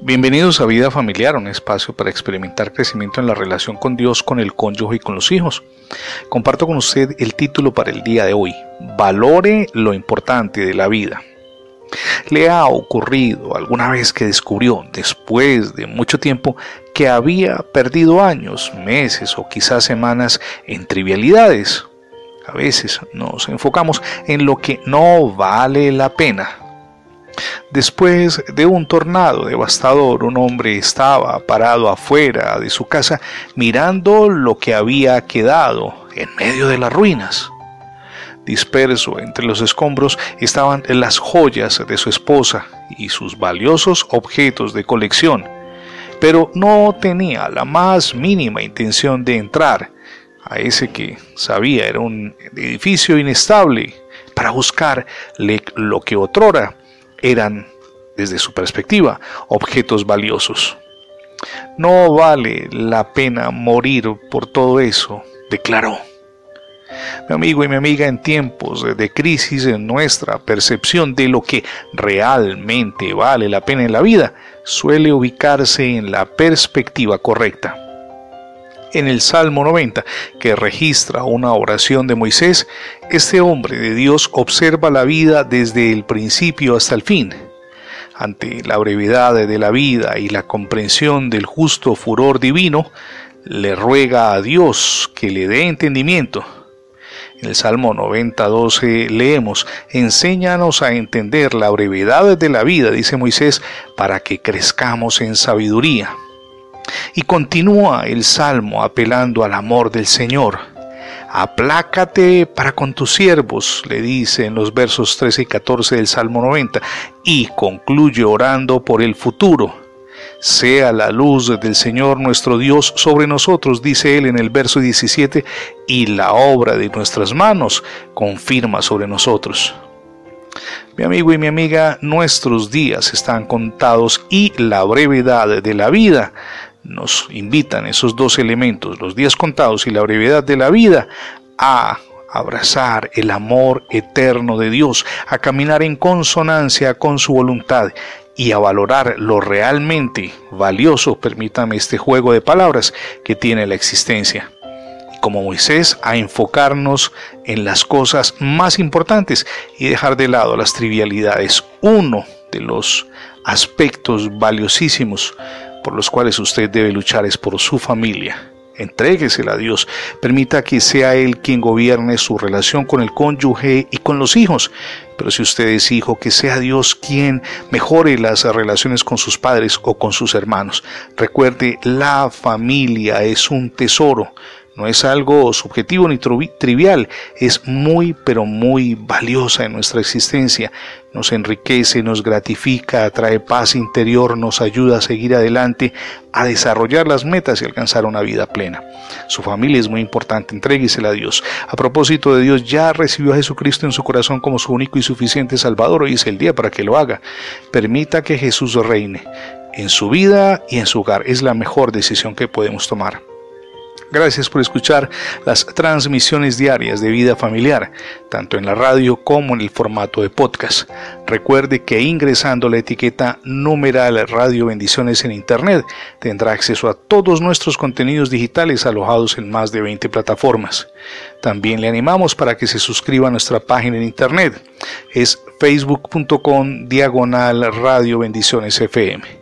Bienvenidos a Vida Familiar, un espacio para experimentar crecimiento en la relación con Dios, con el cónyuge y con los hijos. Comparto con usted el título para el día de hoy, Valore lo importante de la vida. ¿Le ha ocurrido alguna vez que descubrió, después de mucho tiempo, que había perdido años, meses o quizás semanas en trivialidades? A veces nos enfocamos en lo que no vale la pena Después de un tornado devastador, un hombre estaba parado afuera de su casa mirando lo que había quedado en medio de las ruinas. Disperso entre los escombros estaban las joyas de su esposa y sus valiosos objetos de colección, pero no tenía la más mínima intención de entrar a ese que sabía era un edificio inestable para buscar lo que otrora eran, desde su perspectiva, objetos valiosos. No vale la pena morir por todo eso, declaró. Mi amigo y mi amiga, en tiempos de crisis en nuestra percepción de lo que realmente vale la pena en la vida suele ubicarse en la perspectiva correcta. En el Salmo 90, que registra una oración de Moisés, este hombre de Dios observa la vida desde el principio hasta el fin. Ante la brevedad de la vida y la comprensión del justo furor divino, le ruega a Dios que le dé entendimiento. En el Salmo 90, 12 leemos, Enséñanos a entender la brevedad de la vida, dice Moisés, para que crezcamos en sabiduría. Y continúa el salmo apelando al amor del Señor. Aplácate para con tus siervos, le dice en los versos 13 y 14 del Salmo 90, y concluye orando por el futuro. Sea la luz del Señor nuestro Dios sobre nosotros, dice él en el verso 17, y la obra de nuestras manos confirma sobre nosotros. Mi amigo y mi amiga, nuestros días están contados y la brevedad de la vida nos invitan esos dos elementos, los días contados y la brevedad de la vida, a abrazar el amor eterno de Dios, a caminar en consonancia con su voluntad y a valorar lo realmente valioso, permítame este juego de palabras, que tiene la existencia. Como Moisés, a enfocarnos en las cosas más importantes y dejar de lado las trivialidades. Uno de los aspectos valiosísimos por los cuales usted debe luchar es por su familia. Entréguesela a Dios. Permita que sea Él quien gobierne su relación con el cónyuge y con los hijos. Pero si usted es hijo, que sea Dios quien mejore las relaciones con sus padres o con sus hermanos. Recuerde, la familia es un tesoro. No es algo subjetivo ni trivial, es muy pero muy valiosa en nuestra existencia. Nos enriquece, nos gratifica, trae paz interior, nos ayuda a seguir adelante, a desarrollar las metas y alcanzar una vida plena. Su familia es muy importante, entréguesela a Dios. A propósito de Dios, ya recibió a Jesucristo en su corazón como su único y suficiente Salvador. Hoy es el día para que lo haga. Permita que Jesús reine en su vida y en su hogar. Es la mejor decisión que podemos tomar. Gracias por escuchar las transmisiones diarias de vida familiar, tanto en la radio como en el formato de podcast. Recuerde que ingresando la etiqueta numeral Radio Bendiciones en Internet tendrá acceso a todos nuestros contenidos digitales alojados en más de 20 plataformas. También le animamos para que se suscriba a nuestra página en Internet. Es facebook.com diagonal Radio Bendiciones FM.